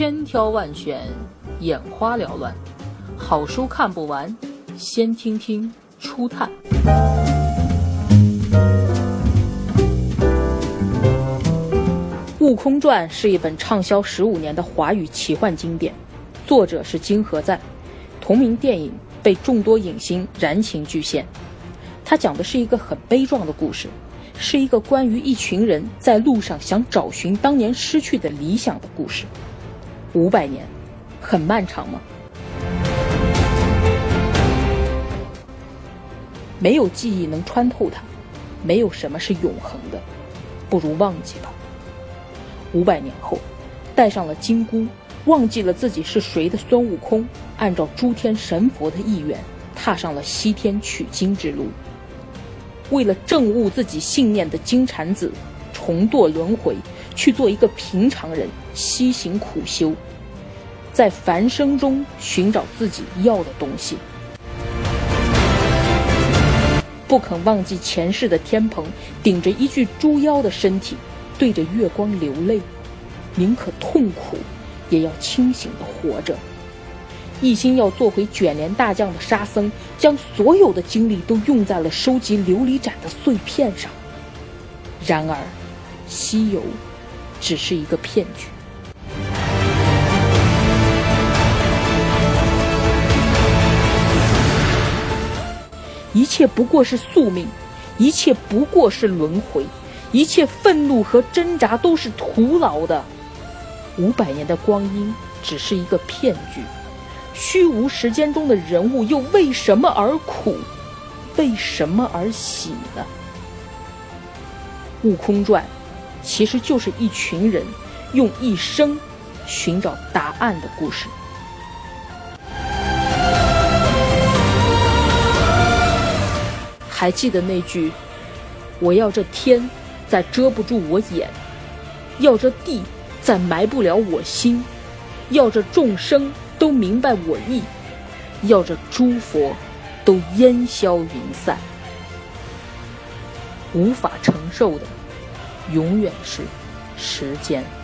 千挑万选，眼花缭乱，好书看不完，先听听初探。《悟空传》是一本畅销十五年的华语奇幻经典，作者是金河赞，同名电影被众多影星燃情巨献。它讲的是一个很悲壮的故事，是一个关于一群人在路上想找寻当年失去的理想的故事。五百年，很漫长吗？没有记忆能穿透它，没有什么是永恒的，不如忘记吧。五百年后，戴上了金箍，忘记了自己是谁的孙悟空，按照诸天神佛的意愿，踏上了西天取经之路。为了证悟自己信念的金蝉子，重堕轮回，去做一个平常人，西行苦修，在凡生中寻找自己要的东西。不肯忘记前世的天蓬，顶着一具猪妖的身体。对着月光流泪，宁可痛苦，也要清醒的活着。一心要做回卷帘大将的沙僧，将所有的精力都用在了收集琉璃盏的碎片上。然而，西游只是一个骗局，一切不过是宿命，一切不过是轮回。一切愤怒和挣扎都是徒劳的，五百年的光阴只是一个骗局，虚无时间中的人物又为什么而苦，为什么而喜呢？《悟空传》其实就是一群人用一生寻找答案的故事。还记得那句“我要这天”。再遮不住我眼，要这地再埋不了我心，要这众生都明白我意，要这诸佛都烟消云散。无法承受的，永远是时间。